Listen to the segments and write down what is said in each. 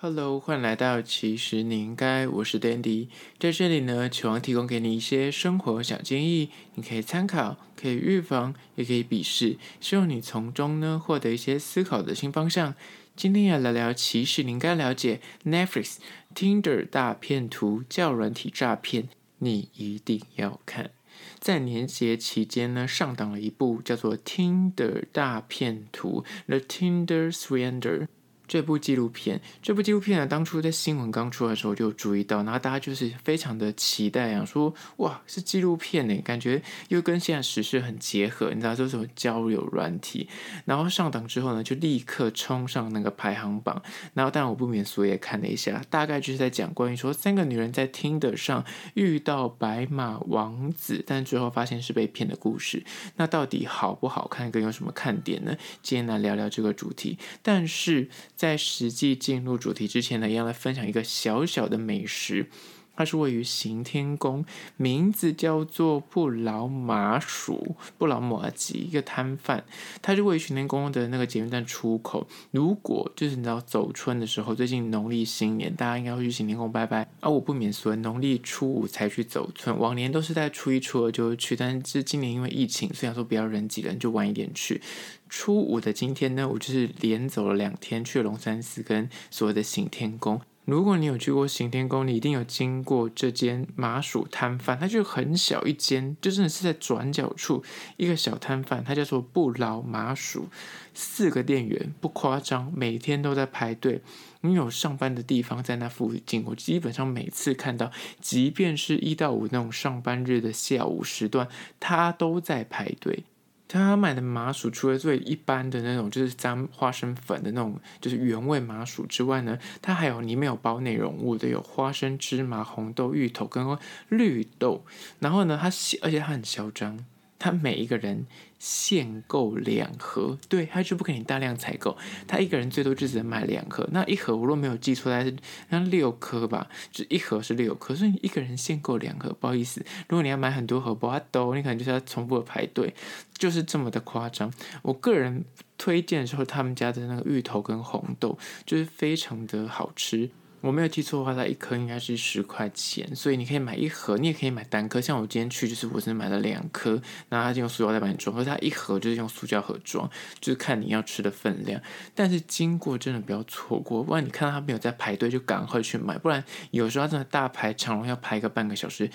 Hello，欢迎来到其实你应该，我是 Dandy，在这里呢，期望提供给你一些生活小建议，你可以参考，可以预防，也可以鄙视，希望你从中呢获得一些思考的新方向。今天要聊聊，其实你应该了解 Netflix Tinder 大骗徒交友软体诈骗，你一定要看。在年节期间呢，上档了一部叫做《Tinder 大骗徒》The Tinder Swindler。这部纪录片，这部纪录片呢，当初在新闻刚出来的时候就注意到，然后大家就是非常的期待啊，说哇是纪录片呢，感觉又跟现在时事很结合，你知道这是什么交友软体，然后上档之后呢，就立刻冲上那个排行榜，然后但我不免俗也看了一下，大概就是在讲关于说三个女人在听的上遇到白马王子，但最后发现是被骗的故事，那到底好不好看，跟有什么看点呢？今天来聊聊这个主题，但是。在实际进入主题之前呢，要来分享一个小小的美食。它是位于行天宫，名字叫做不老麻薯，不老麻吉，一个摊贩。它是位于行天宫的那个捷运站出口。如果就是你知道走春的时候，最近农历新年，大家应该会去行天宫拜拜。而我不免俗，农历初五才去走春，往年都是在初一、初二就去，但是今年因为疫情，虽然说不要人挤人，就晚一点去。初五的今天呢，我就是连走了两天，去了龙山寺跟所谓的行天宫。如果你有去过行天宫，你一定有经过这间麻薯摊贩，它就很小一间，就真的是在转角处一个小摊贩，它叫做不老麻薯，四个店员不夸张，每天都在排队。你有上班的地方在那附近，我基本上每次看到，即便是一到五那种上班日的下午时段，它都在排队。他买的麻薯除了最一般的那种，就是沾花生粉的那种，就是原味麻薯之外呢，它还有里面有包内容物的，有花生、芝麻、红豆、芋头跟绿豆。然后呢，他而且他很嚣张。他每一个人限购两盒，对，他就不给你大量采购，他一个人最多就只能买两盒。那一盒我若没有记错，它是那六颗吧，就一盒是六颗，所以你一个人限购两盒，不好意思，如果你要买很多盒，不阿兜，你可能就是要重复的排队，就是这么的夸张。我个人推荐的时候，他们家的那个芋头跟红豆就是非常的好吃。我没有记错的话，它一颗应该是十块钱，所以你可以买一盒，你也可以买单颗。像我今天去，就是我只买了两颗，然后它就用塑料袋帮你装，可是它一盒就是用塑胶盒装，就是看你要吃的分量。但是经过真的不要错过，不然你看到他没有在排队，就赶快去买，不然有时候真的大排长龙，要排个半个小时。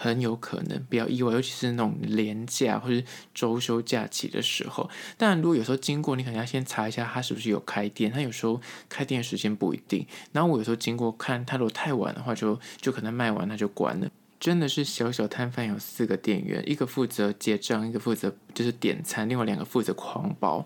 很有可能比较意外，尤其是那种连假或者周休假期的时候。当然，如果有时候经过，你可能要先查一下他是不是有开店。他有时候开店时间不一定。然后我有时候经过看，他如果太晚的话就，就可能卖完，他就关了。真的是小小摊贩有四个店员，一个负责结账，一个负责就是点餐，另外两个负责狂包，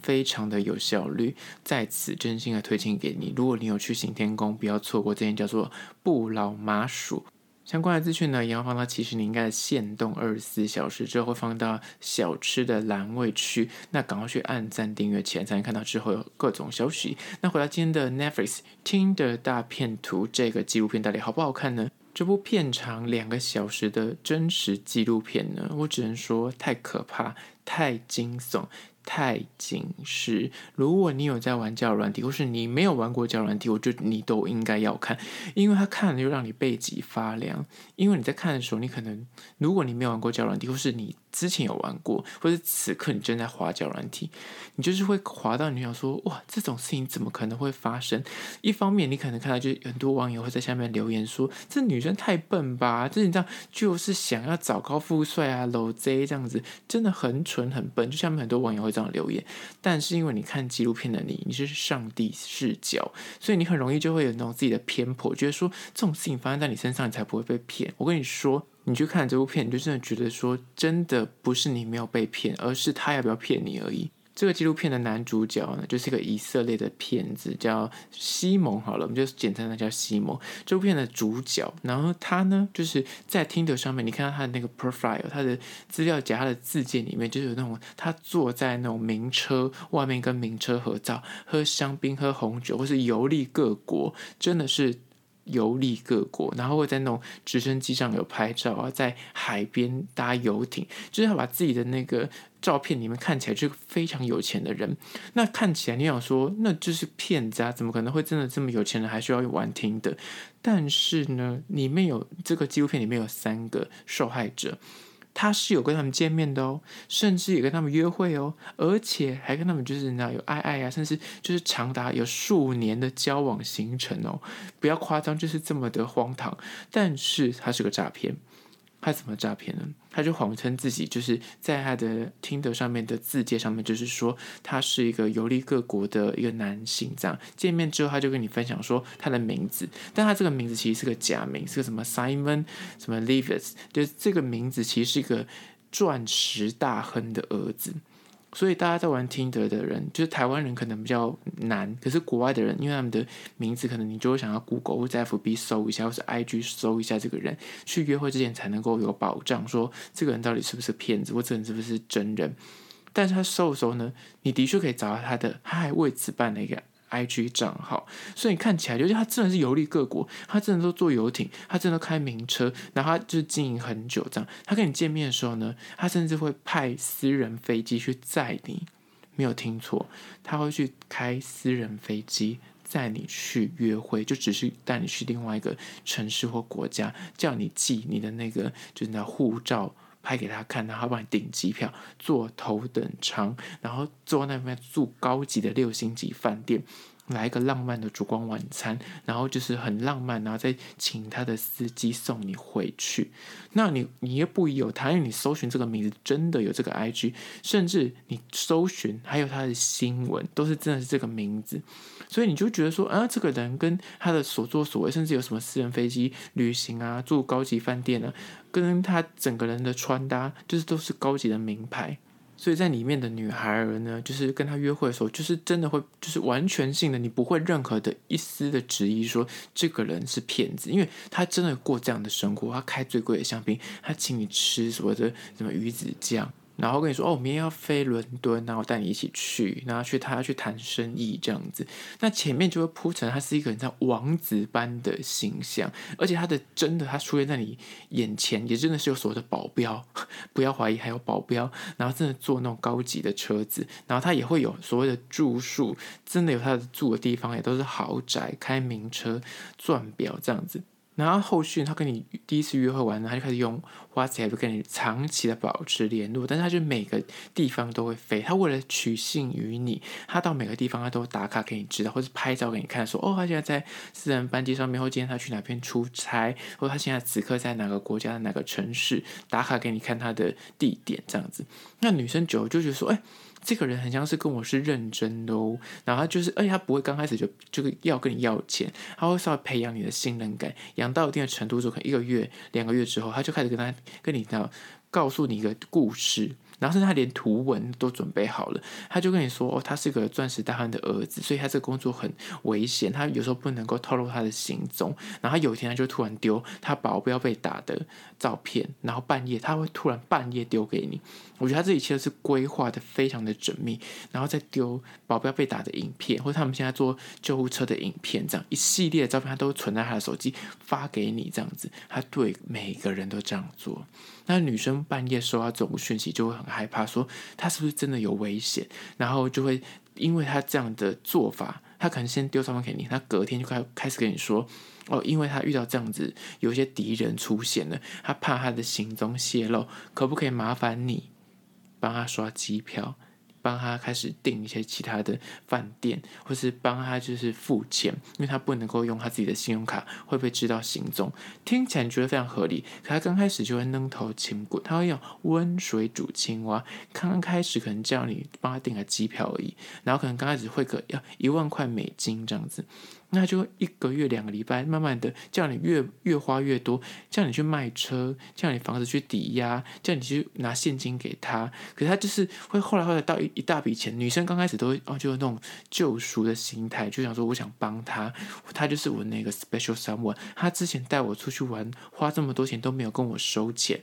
非常的有效率。在此真心的推荐给你，如果你有去行天宫，不要错过这间叫做不老麻薯。相关的资讯呢，也要放到其实你应该限动二十四小时之后会放到小吃的栏位去，那赶快去按赞订阅起来，才能看到之后有各种消息。那回到今天的 Netflix 听的大片图这个纪录片到底好不好看呢？这部片长两个小时的真实纪录片呢，我只能说太可怕，太惊悚。太紧实！如果你有在玩娇软体，或是你没有玩过娇软体，我觉得你都应该要看，因为他看了又让你背脊发凉。因为你在看的时候，你可能如果你没有玩过娇软体，或是你之前有玩过，或者此刻你正在滑脚软体，你就是会滑到你想说哇，这种事情怎么可能会发生？一方面，你可能看到就是很多网友会在下面留言说，这女生太笨吧，这你知道就是想要找高富帅啊，搂 Z 这样子，真的很蠢很笨。就下面很多网友会。这样留言，但是因为你看纪录片的你，你是上帝视角，所以你很容易就会有那种自己的偏颇，觉得说这种事情发生在你身上，你才不会被骗。我跟你说，你去看这部片，你就真的觉得说，真的不是你没有被骗，而是他要不要骗你而已。这个纪录片的男主角呢，就是一个以色列的骗子，叫西蒙。好了，我们就简称他叫西蒙。这部片的主角，然后他呢，就是在 Tinder 上面，你看到他的那个 profile，他的资料夹、他的自荐里面，就是有那种他坐在那种名车外面跟名车合照，喝香槟、喝红酒，或是游历各国，真的是。游历各国，然后会在那种直升机上有拍照啊，在海边搭游艇，就是要把自己的那个照片里面看起来就是非常有钱的人。那看起来你想说，那就是骗子啊？怎么可能会真的这么有钱人还需要玩听的？但是呢，里面有这个纪录片里面有三个受害者。他是有跟他们见面的哦，甚至也跟他们约会哦，而且还跟他们就是那有爱爱啊，甚至就是长达有数年的交往行程哦，不要夸张，就是这么的荒唐。但是他是个诈骗。他怎么诈骗呢？他就谎称自己就是在他的听的上面的字介上面，就是说他是一个游历各国的一个男性。这样见面之后，他就跟你分享说他的名字，但他这个名字其实是个假名，是个什么 Simon 什么 Levis，就是这个名字其实是一个钻石大亨的儿子。所以大家在玩 Tinder 的人，就是台湾人可能比较难，可是国外的人，因为他们的名字可能你就会想要 Google 或者 FB 搜一下，或是 IG 搜一下这个人，去约会之前才能够有保障，说这个人到底是不是骗子，或这个人是不是真人。但是他搜的时候呢，你的确可以找到他的，他还为此办了一个。IG 账号，所以你看起来就是他真的是游历各国，他真的都坐游艇，他真的开名车，然后他就是经营很久这样。他跟你见面的时候呢，他甚至会派私人飞机去载你，没有听错，他会去开私人飞机载你去约会，就只是带你去另外一个城市或国家，叫你寄你的那个就是那护照。拍给他看，然后帮你订机票，坐头等舱，然后坐那边住高级的六星级饭店，来一个浪漫的烛光晚餐，然后就是很浪漫，然后再请他的司机送你回去。那你你也不疑有他，因为你搜寻这个名字真的有这个 IG，甚至你搜寻还有他的新闻都是真的是这个名字，所以你就觉得说啊，这个人跟他的所作所为，甚至有什么私人飞机旅行啊，住高级饭店啊。跟他整个人的穿搭，就是都是高级的名牌，所以在里面的女孩儿呢，就是跟他约会的时候，就是真的会，就是完全性的，你不会任何的一丝的质疑说这个人是骗子，因为他真的过这样的生活，他开最贵的香槟，他请你吃所谓的什么鱼子酱。然后跟你说哦，明天要飞伦敦，然后带你一起去，然后去他要去谈生意这样子。那前面就会铺成他是一个人像王子般的形象，而且他的真的他出现在你眼前，也真的是有所谓的保镖，不要怀疑还有保镖。然后真的坐那种高级的车子，然后他也会有所谓的住宿，真的有他的住的地方，也都是豪宅，开名车，钻表这样子。然后后续他跟你第一次约会完了，他就开始用 WhatsApp 跟你长期的保持联络，但是他就每个地方都会飞，他为了取信于你，他到每个地方他都打卡给你知道，或是拍照给你看，说哦，他现在在私人班机上面，或今天他去哪边出差，或他现在此刻在哪个国家的哪个城市，打卡给你看他的地点这样子。那女生久了就觉得说，哎。这个人很像是跟我是认真的哦，然后他就是，而且他不会刚开始就就要跟你要钱，他会稍微培养你的信任感，养到一定的程度之后，可能一个月、两个月之后，他就开始跟他跟你讲，告诉你一个故事。然后甚至他连图文都准备好了，他就跟你说：“哦，他是个钻石大亨的儿子，所以他这个工作很危险，他有时候不能够透露他的行踪。然后有一天他就突然丢他保镖被打的照片，然后半夜他会突然半夜丢给你。我觉得他这一切都是规划的非常的缜密，然后再丢保镖被打的影片，或者他们现在坐救护车的影片，这样一系列的照片他都存在他的手机发给你，这样子，他对每个人都这样做。那女生半夜收到这种讯息就会很。”害怕说他是不是真的有危险，然后就会因为他这样的做法，他可能先丢照片给你，他隔天就开开始跟你说哦，因为他遇到这样子有些敌人出现了，他怕他的行踪泄露，可不可以麻烦你帮他刷机票？帮他开始订一些其他的饭店，或是帮他就是付钱，因为他不能够用他自己的信用卡，会不会知道行踪。听起来觉得非常合理，可他刚开始就会扔头轻滚，他会用温水煮青蛙。刚刚开始可能叫你帮他订个机票而已，然后可能刚开始会个要一万块美金这样子。那就一个月两个礼拜，慢慢的叫你越越花越多，叫你去卖车，叫你房子去抵押，叫你去拿现金给他。可是他就是会后来后来到一一大笔钱，女生刚开始都会哦，就有那种救赎的心态，就想说我想帮他，他就是我那个 special someone。他之前带我出去玩，花这么多钱都没有跟我收钱，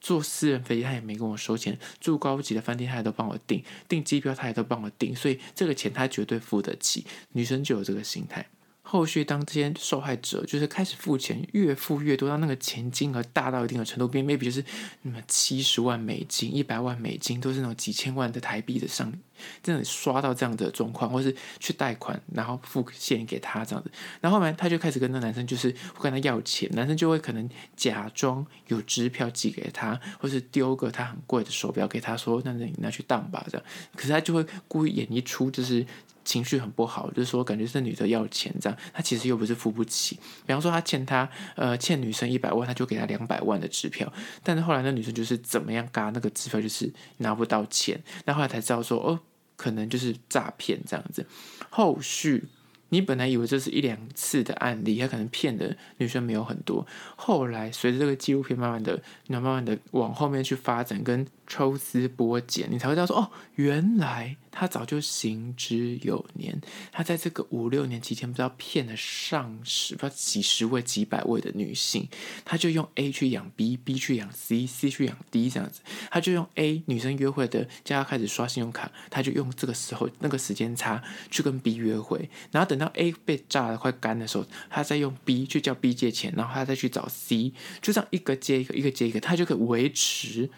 坐私人飞机他也没跟我收钱，住高级的饭店他也都帮我订，订机票他也都帮我订，所以这个钱他绝对付得起。女生就有这个心态。后续当这些受害者就是开始付钱，越付越多，到那个钱金额大到一定的程度，变 maybe 就是那么七十万美金、一百万美金，都是那种几千万的台币的上，真的刷到这样的状况，或是去贷款，然后付现给他这样子，然后后面他就开始跟那男生就是跟他要钱，男生就会可能假装有支票寄给他，或是丢个他很贵的手表给他说，那你拿去当吧这样，可是他就会故意演一出就是。情绪很不好，就是说感觉这女的要钱这样，他其实又不是付不起。比方说他欠他呃欠女生一百万，他就给他两百万的支票，但是后来那女生就是怎么样嘎那个支票就是拿不到钱，那后来才知道说哦，可能就是诈骗这样子。后续你本来以为这是一两次的案例，他可能骗的女生没有很多，后来随着这个纪录片慢慢的、慢慢的往后面去发展跟。抽丝剥茧，你才会知道说哦，原来他早就行之有年。他在这个五六年期间，不知道骗了上十，不知道几十位、几百位的女性。他就用 A 去养 B，B 去养 C，C 去养 D，这样子。他就用 A 女生约会的，叫他开始刷信用卡，他就用这个时候那个时间差去跟 B 约会。然后等到 A 被榨得快干的时候，他再用 B 去叫 B 借钱，然后他再去找 C，就这样一个接一个，一个接一个，他就可以维持。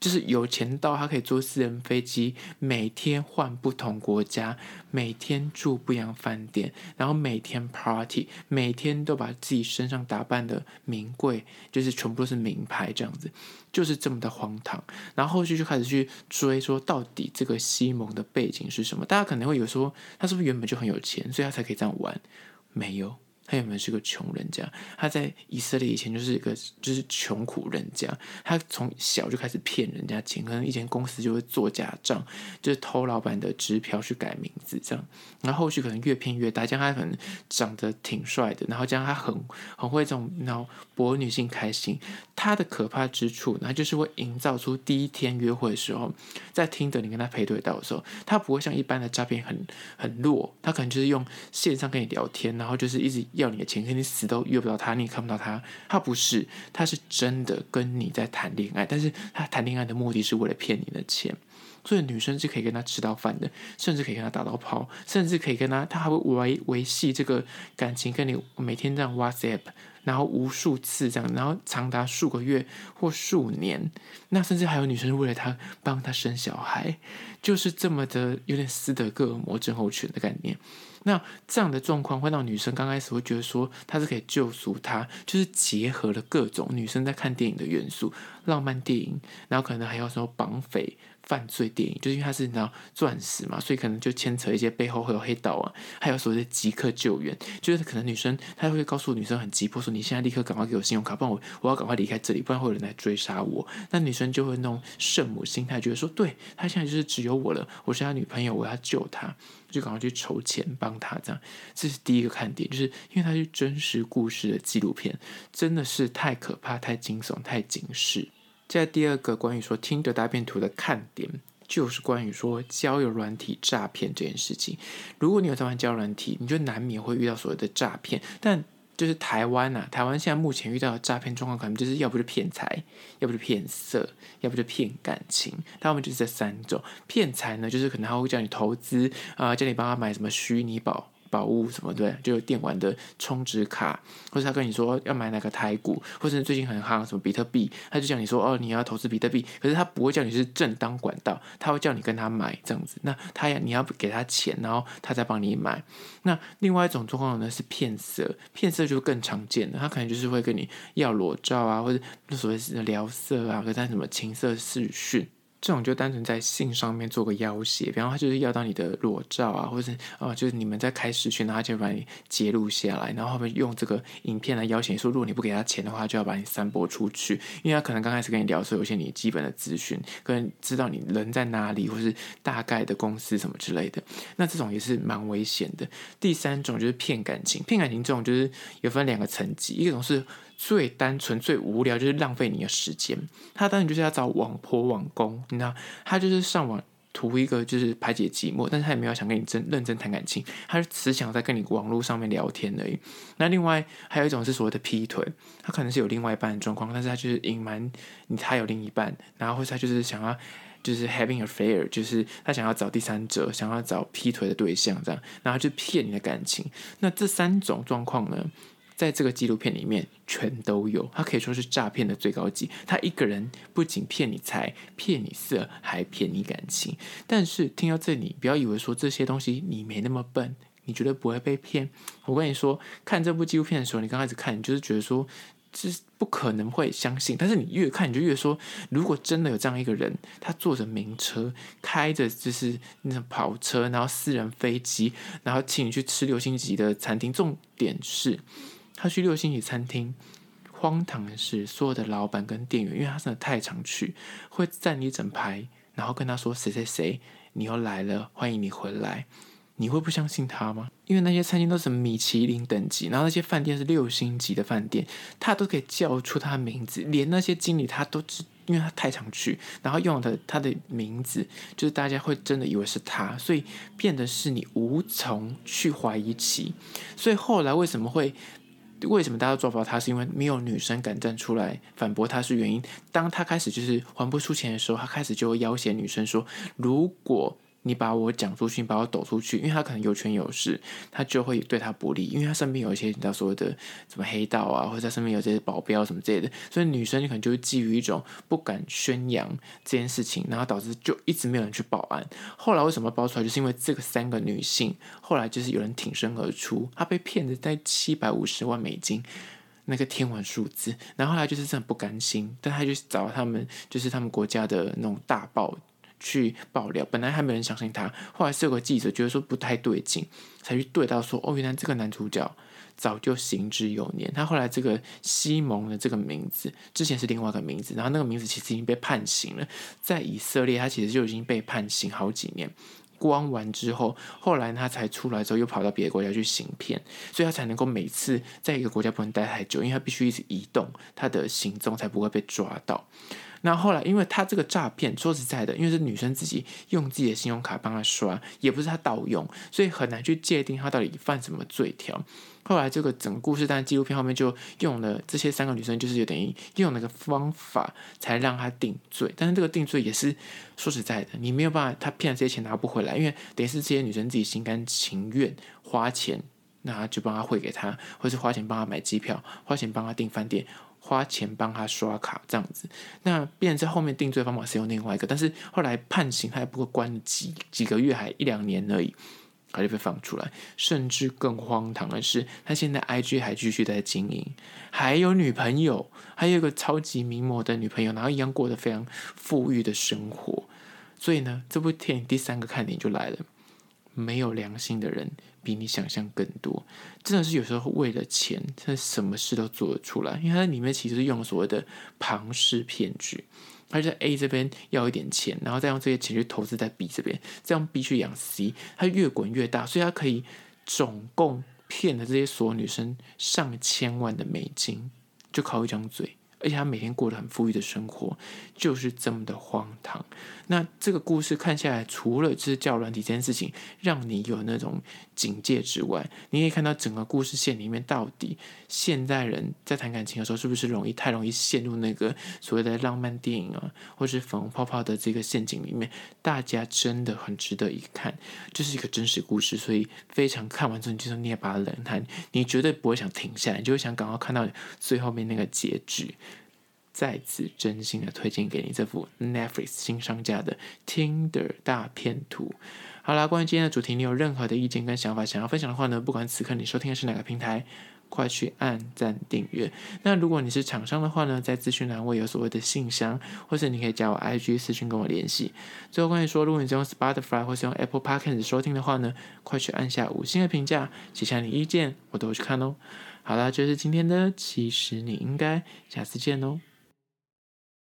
就是有钱到他可以坐私人飞机，每天换不同国家，每天住不一样饭店，然后每天 party，每天都把自己身上打扮的名贵，就是全部都是名牌这样子，就是这么的荒唐。然后后续就开始去追，说到底这个西蒙的背景是什么？大家可能会有说，他是不是原本就很有钱，所以他才可以这样玩？没有。他原本是个穷人家，他在以色列以前就是一个就是穷苦人家，他从小就开始骗人家钱，可能以前公司就会做假账，就是偷老板的支票去改名字这样，然后后续可能越骗越大，这样他可能长得挺帅的，然后这样他很很会这种然后博女性开心，他的可怕之处，那就是会营造出第一天约会的时候，在听着你跟他配对到的时候，他不会像一般的诈骗很很弱，他可能就是用线上跟你聊天，然后就是一直。要你的钱，可你死都约不到他，你也看不到他。他不是，他是真的跟你在谈恋爱，但是他谈恋爱的目的是为了骗你的钱。所以女生是可以跟他吃到饭的，甚至可以跟他打到炮，甚至可以跟他，他还会维维系这个感情，跟你每天这样 WhatsApp，然后无数次这样，然后长达数个月或数年。那甚至还有女生为了他帮他生小孩，就是这么的有点斯德哥尔摩症候群的概念。那这样的状况会让女生刚开始会觉得说他是可以救赎她，就是结合了各种女生在看电影的元素，浪漫电影，然后可能还有什么绑匪。犯罪电影就是因为他是你知道钻石嘛，所以可能就牵扯一些背后会有黑道啊，还有所谓的即刻救援，就是可能女生她会告诉女生很急迫说，你现在立刻赶快给我信用卡，不然我我要赶快离开这里，不然会有人来追杀我。那女生就会那种圣母心态，觉得说，对，他现在就是只有我了，我是他女朋友，我要救他，就赶快去筹钱帮他。这样，这是第一个看点，就是因为它是真实故事的纪录片，真的是太可怕、太惊悚、太警示。在第二个关于说 Tinder 大骗徒的看点，就是关于说交友软体诈骗这件事情。如果你有在玩交友软体，你就难免会遇到所谓的诈骗。但就是台湾呐、台湾现在目前遇到的诈骗状况，可能就是要不就骗财，要不就骗色，要不就骗感情。他们就是这三种。骗财呢，就是可能他会叫你投资啊、叫你帮他买什么虚拟宝。宝物什么对，就有电玩的充值卡，或者他跟你说要买哪个台股，或是最近很夯什么比特币，他就叫你说哦，你要投资比特币，可是他不会叫你是正当管道，他会叫你跟他买这样子。那他要你要给他钱，然后他再帮你买。那另外一种状况呢是骗色，骗色就更常见了，他可能就是会跟你要裸照啊，或者所谓是聊色啊，或者什么情色视讯。这种就单纯在性上面做个要挟，比方他就是要到你的裸照啊，或者是啊、就是你们在开始讯，然后他就把你截录下来，然后后面用这个影片来要挟说，如果你不给他钱的话，就要把你散播出去，因为他可能刚开始跟你聊的时候，有些你基本的资讯，跟知道你人在哪里，或是大概的公司什么之类的，那这种也是蛮危险的。第三种就是骗感情，骗感情这种就是有分两个层级，一种是。最单纯、最无聊就是浪费你的时间。他当然就是要找网婆、网公，你知道，他就是上网图一个就是排解寂寞，但是他也没有想跟你真认真谈感情，他是只想在跟你网络上面聊天而已。那另外还有一种是所谓的劈腿，他可能是有另外一半的状况，但是他就是隐瞒你他有另一半，然后或者他就是想要就是 having affair，就是他想要找第三者，想要找劈腿的对象这样，然后就骗你的感情。那这三种状况呢，在这个纪录片里面全都有，他可以说是诈骗的最高级。他一个人不仅骗你财、骗你色，还骗你感情。但是听到这里，不要以为说这些东西你没那么笨，你绝对不会被骗。我跟你说，看这部纪录片的时候，你刚开始看，你就是觉得说这是不可能会相信。但是你越看，你就越说，如果真的有这样一个人，他坐着名车，开着就是那种跑车，然后私人飞机，然后请你去吃六星级的餐厅，重点是。他去六星级餐厅，荒唐的是，所有的老板跟店员，因为他真的太常去，会站一整排，然后跟他说：“谁谁谁，你又来了，欢迎你回来。”你会不相信他吗？因为那些餐厅都是米其林等级，然后那些饭店是六星级的饭店，他都可以叫出他的名字，连那些经理他都知，因为他太常去，然后用的他的名字，就是大家会真的以为是他，所以变得是你无从去怀疑起。所以后来为什么会？为什么大家都抓不到他？是因为没有女生敢站出来反驳他，是原因。当他开始就是还不出钱的时候，他开始就会要挟女生说：“如果。”你把我讲出去，你把我抖出去，因为他可能有权有势，他就会对他不利，因为他身边有一些你知道所谓的什么黑道啊，或者他身边有这些保镖什么之类的，所以女生就可能就会基于一种不敢宣扬这件事情，然后导致就一直没有人去报案。后来为什么爆出来，就是因为这个三个女性后来就是有人挺身而出，她被骗的在七百五十万美金那个天文数字，然后后来就是真的不甘心，但他就找他们就是他们国家的那种大报。去爆料，本来还没人相信他，后来是有个记者觉得说不太对劲，才去对到说，哦，原来这个男主角早就行之有年。他后来这个西蒙的这个名字，之前是另外一个名字，然后那个名字其实已经被判刑了，在以色列他其实就已经被判刑好几年。关完之后，后来他才出来之后，又跑到别的国家去行骗，所以他才能够每次在一个国家不能待太久，因为他必须一直移动，他的行踪才不会被抓到。那后来，因为他这个诈骗，说实在的，因为是女生自己用自己的信用卡帮他刷，也不是他盗用，所以很难去界定他到底犯什么罪条。后来这个整个故事，但纪录片后面就用了这些三个女生，就是有等于用那个方法才让他定罪。但是这个定罪也是说实在的，你没有办法，他骗了这些钱拿不回来，因为等于是这些女生自己心甘情愿花钱，那就帮他汇给他，或是花钱帮他买机票，花钱帮他订饭店。花钱帮他刷卡这样子，那变成在后面定罪方法是用另外一个，但是后来判刑他也不过关几几个月，还一两年而已，他就被放出来。甚至更荒唐的是，他现在 IG 还继续在经营，还有女朋友，还有一个超级名模的女朋友，然后一样过得非常富裕的生活。所以呢，这部电影第三个看点就来了。没有良心的人比你想象更多，真的是有时候为了钱，他什么事都做得出来。因为他里面其实是用所谓的庞氏骗局，他就在 A 这边要一点钱，然后再用这些钱去投资在 B 这边，再用 B 去养 C，他越滚越大，所以他可以总共骗了这些所有女生上千万的美金，就靠一张嘴。而且他每天过得很富裕的生活，就是这么的荒唐。那这个故事看下来，除了就是教软体这件事情让你有那种警戒之外，你可以看到整个故事线里面，到底现代人在谈感情的时候，是不是容易太容易陷入那个所谓的浪漫电影啊，或是粉红泡泡的这个陷阱里面？大家真的很值得一看，这是一个真实故事，所以非常看完之后你就捏把冷汗，你绝对不会想停下来，你就会想赶快看到最后面那个结局。再次真心的推荐给你这部 Netflix 新上架的《Tinder 大片图》。好啦，关于今天的主题，你有任何的意见跟想法想要分享的话呢？不管此刻你收听的是哪个平台，快去按赞订阅。那如果你是厂商的话呢，在资讯栏位有所谓的信箱，或是你可以加我 IG 私讯跟我联系。最后关于说，如果你是用 Spotify 或是用 Apple Podcast 收听的话呢，快去按下五星的评价，写下你意见，我都会去看哦。好啦，这是今天的，其实你应该下次见哦。